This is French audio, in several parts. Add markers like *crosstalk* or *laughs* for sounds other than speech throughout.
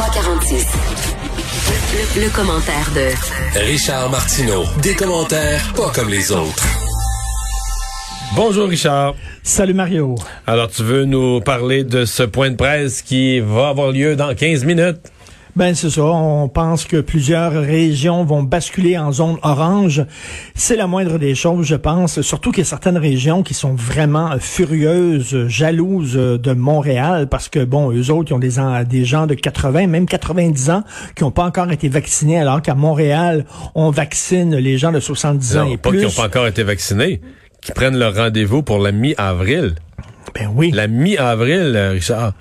346. Le, le commentaire de Richard Martineau. Des commentaires pas comme les autres. Bonjour Richard. Salut Mario. Alors tu veux nous parler de ce point de presse qui va avoir lieu dans 15 minutes? Ben c'est ça, on pense que plusieurs régions vont basculer en zone orange. C'est la moindre des choses, je pense, surtout qu'il y a certaines régions qui sont vraiment furieuses, jalouses de Montréal parce que bon, eux autres ils ont des des gens de 80, même 90 ans qui n'ont pas encore été vaccinés alors qu'à Montréal, on vaccine les gens de 70 ans et pas plus. qui n'ont pas encore été vaccinés, qui prennent leur rendez-vous pour la mi-avril. Ben oui. La mi-avril, Richard.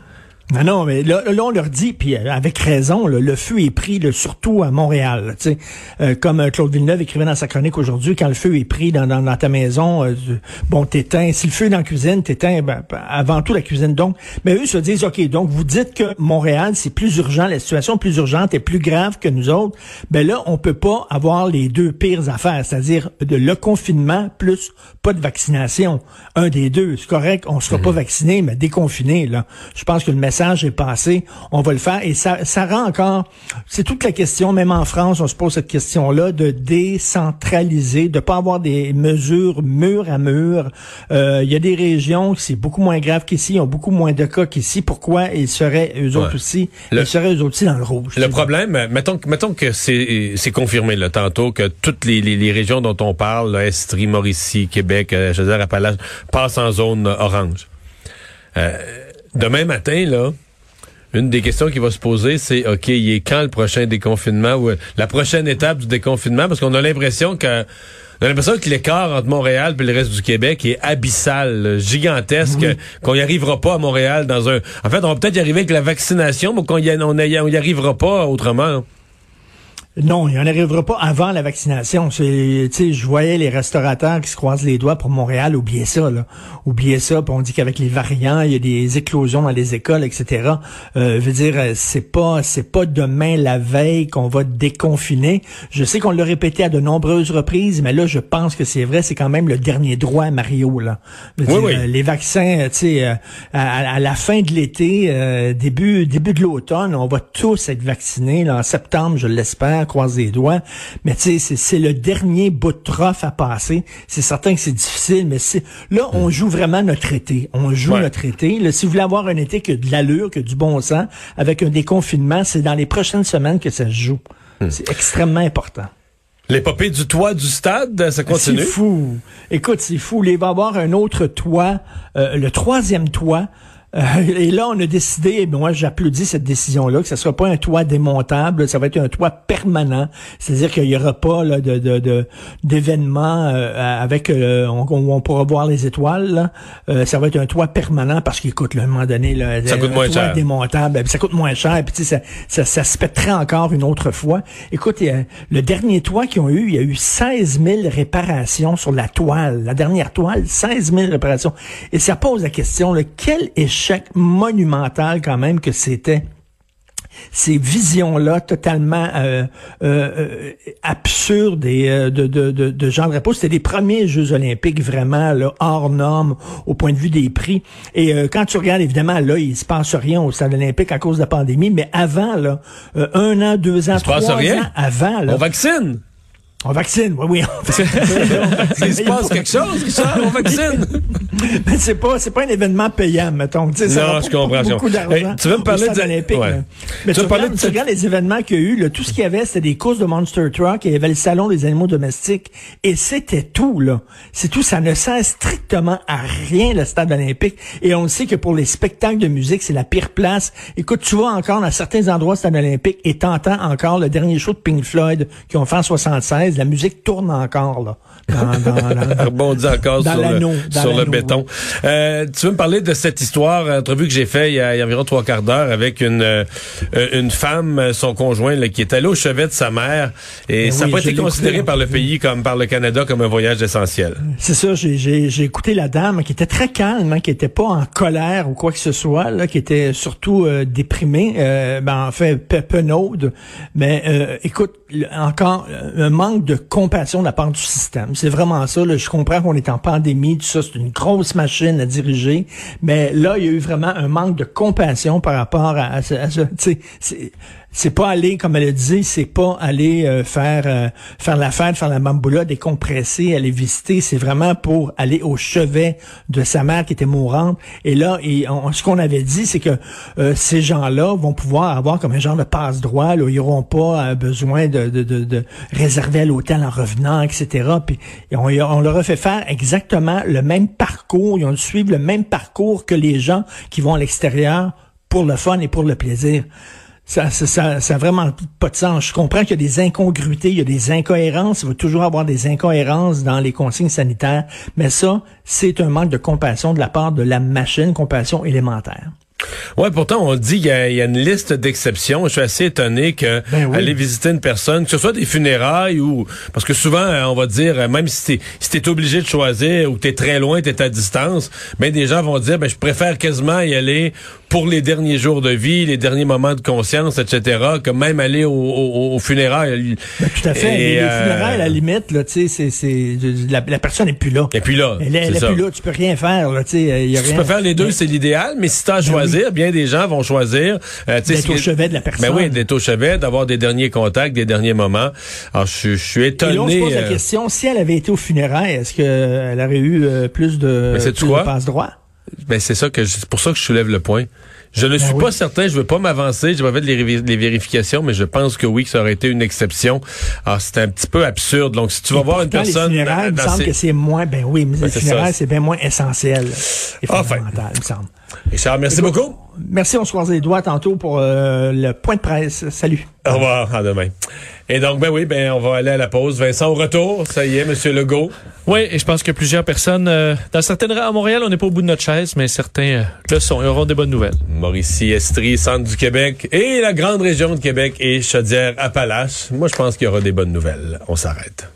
Non, non, mais là, là, on leur dit, puis euh, avec raison, là, le feu est pris, là, surtout à Montréal. Tu sais, euh, comme euh, Claude Villeneuve écrivait dans sa chronique aujourd'hui, quand le feu est pris dans, dans, dans ta maison, euh, bon, t'éteins. Si le feu est dans la cuisine, t'éteins ben, avant tout la cuisine. Donc, mais eux se disent, ok, donc vous dites que Montréal c'est plus urgent, la situation est plus urgente et plus grave que nous autres. Ben là, on peut pas avoir les deux pires affaires, c'est-à-dire de le confinement plus pas de vaccination. Un des deux, c'est correct, on sera pas vacciné, mais déconfiné. Là, je pense que le message est passé, on va le faire. Et ça, ça rend encore, c'est toute la question, même en France, on se pose cette question-là, de décentraliser, de pas avoir des mesures mur à mur. Euh, Il y a des régions qui c'est beaucoup moins grave qu'ici, ils ont beaucoup moins de cas qu'ici. Pourquoi ils seraient eux autres Ouais. aussi, Le- ils seraient eux autres aussi dans le rouge? Le problème, mettons, que- mettons que c'est c'est confirmé là, tantôt que toutes les, les, les régions dont on parle, là, Estrie, Mauricie, Québec, je veux dire, Appalaches, passent en zone orange. Euh, demain matin, là, une des questions qui va se poser, c'est OK, il est quand le prochain déconfinement ou euh, la prochaine étape du déconfinement? Parce qu'on a l'impression que on a l'impression que l'écart entre Montréal et le reste du Québec est abyssal, gigantesque, qu'on n'y arrivera pas à Montréal dans un... En fait, on va peut-être y arriver avec la vaccination, mais qu'on y, on y- on y arrivera pas autrement. Non, il n'y en arrivera pas avant la vaccination. C'est, tu sais, je voyais les restaurateurs qui se croisent les doigts pour Montréal. Oubliez ça, là. Oubliez ça. Puis on dit qu'avec les variants, il y a des éclosions dans les écoles, etc. Euh, veut dire, euh, c'est pas, c'est pas demain la veille qu'on va déconfiner. Je sais qu'on l'a répété à de nombreuses reprises, mais là, je pense que c'est vrai. C'est quand même le dernier droit, Mario, là. Je veux Oui, dire, oui. euh, les vaccins, euh, tu sais, euh, à, à la fin de l'été, euh, début début de l'automne, on va tous être vaccinés. Là, en septembre, je l'espère, croise les doigts. Mais tu sais, c'est- c'est le dernier bout de trophée à passer. C'est certain que c'est difficile, mais c'est là, on joue vraiment notre été. On joue Ouais. notre été. Là, si vous voulez avoir un été qui a de l'allure, qui a du bon sens, avec un déconfinement, c'est dans les prochaines semaines que ça se joue. C'est extrêmement important. L'épopée du toit du stade, ça continue? C'est fou. Écoute, c'est fou. Il va y avoir un autre toit, euh, le troisième toit. Euh, et là, on a décidé, et moi j'applaudis cette décision-là, que ce ne sera pas un toit démontable, ça va être un toit permanent. C'est-à-dire qu'il n'y aura pas là, de, de, de- d'événements euh, avec euh, on, pourra voir les étoiles. là. Euh, ça va être un toit permanent parce qu'écoute, là, à un moment donné, là, Ça coûte un moins toit cher. démontable, ben, ça coûte moins cher, puis tu sais, ça, ça, ça se pèterait encore une autre fois. Écoute, a- le dernier toit qu'ils ont eu, il y a eu 16 000 réparations sur la toile. La dernière toile, 16 000 réparations. Et ça pose la question, là, quel échec monumental quand même que c'était ces visions-là totalement euh, euh, euh, absurdes et de, de, de, de Jean Drapeau. C'était les premiers Jeux olympiques vraiment là, hors normes au point de vue des prix. Et euh, quand tu regardes, évidemment, là, il se passe rien au stade olympique à cause de la pandémie, mais avant, là, un an, deux ans, trois ans avant, là, On vaccine! On vaccine, oui, oui. on *laughs* vaccine. Il se passe quelque chose, Richard, on vaccine! *laughs* Mais c'est pas, c'est pas un événement payant, mettons. Ça Non, va je comprends, Beaucoup d'argent. Hey, tu veux me parler de- olympique, ouais. là. Mais Tu tu, veux me parler regardes, de tu regardes les événements qu'il y a eu, là, tout ce qu'il y avait, c'était des courses de Monster Truck, et il y avait le salon des animaux domestiques, et c'était tout, là. C'est tout, ça ne sert strictement à rien, le stade olympique. Et on sait que pour les spectacles de musique, c'est la pire place. Écoute, tu vas encore dans certains endroits stade olympique, et t'entends encore le dernier show de Pink Floyd, qui ont fait en 76, la musique tourne encore, là. Dans, dans, dans- *laughs* rebondit encore Dans sur, le, sur béton. Euh, tu veux me parler de cette histoire, entrevue que j'ai fait il y, a, il y a environ trois quarts d'heure avec une euh, une femme, euh, son conjoint, là, qui est allé au chevet de sa mère et Ben ça n'a oui, pas été considéré écouté, par le pays comme par le Canada comme un voyage essentiel. C'est ça, j'ai, j'ai, j'ai écouté la dame qui était très calme, hein, qui était pas en colère ou quoi que ce soit, là, qui était surtout euh, déprimée, euh, ben, en fait penaude. Mais euh, écoute, encore euh, un manque de compassion de la part du système. C'est vraiment ça. Là. Je comprends qu'on est en pandémie, tout ça, c'est une grosse machine à diriger, mais là, il y a eu vraiment un manque de compassion par rapport à, à, à ça. C'est pas aller, comme elle le dit, c'est pas aller euh, faire euh, faire la fête, faire la bamboula, décompresser, aller visiter. C'est vraiment pour aller au chevet de sa mère qui était mourante. Et là, ce qu'on avait dit, c'est que euh, ces gens-là vont pouvoir avoir comme un genre de passe-droit. Ils n'auront pas besoin de, de, de, réserver à l'hôtel en revenant, etc. Puis on, leur a fait faire exactement le même parcours. Ils ont suivre le même parcours que les gens qui vont à l'extérieur pour le fun et pour le plaisir. Ça, ça, ça, vraiment pas de sens. Je comprends qu'il y a des incongruités, il y a des incohérences. Il va toujours avoir des incohérences dans les consignes sanitaires. Mais ça, c'est un manque de compassion de la part de la machine, compassion élémentaire. Ouais, pourtant on dit qu'il y, a une liste d'exceptions. Je suis assez étonné que ben aller visiter une personne, que ce soit des funérailles ou parce que souvent on va dire même si t'es si t'es obligé de choisir ou t'es très loin, t'es à distance, mais ben, des gens vont dire ben je préfère quasiment y aller pour les derniers jours de vie, les derniers moments de conscience, etc. Que même aller au, au, funérailles. Ben, tout à fait. les, euh, funérailles, à la limite, là, tu sais, c'est la, la, personne n'est plus là. Et puis là. Elle, est plus là. Tu peux rien faire. Là, tu sais, tu peux faire les deux, c'est l'idéal. Mais si tu as à choisir, bien des gens vont choisir. Euh, d'être au chevet de la personne. Ben oui, d'être au chevet, d'avoir des derniers contacts, des derniers moments. Alors, je, je suis étonné. Et là, on se pose la euh, question, si elle avait été au funérailles, est-ce qu'elle aurait eu euh, plus de, plus de passe-droit? Ben, c'est ça que c'est pour ça que je soulève le point. Je ne ben suis pas certain, je veux pas m'avancer, je vais faire les, les, vérifications, mais je pense que oui, que ça aurait été une exception. Alors, c'est un petit peu absurde. Donc, si tu vas voir une personne... Les funérailles, il me semble que c'est moins... Ben oui, mais ben, les funérailles, c'est bien moins essentiel et fondamental, il me semble. Richard, merci beaucoup. Merci, on se croise les doigts tantôt pour euh, le point de presse. Salut. Au revoir, à demain. Et donc, ben oui, ben on va aller à la pause. Vincent, au retour, ça y est, Monsieur Legault. Oui, et je pense que plusieurs personnes, euh, dans certaines à Montréal, on n'est pas au bout de notre chaise, mais certains euh, le sont. Ils auront des bonnes nouvelles. Mauricie, Estrie, centre du Québec et la grande région de Québec et Chaudière-Appalaches. Moi, je pense qu'il y aura des bonnes nouvelles. On s'arrête.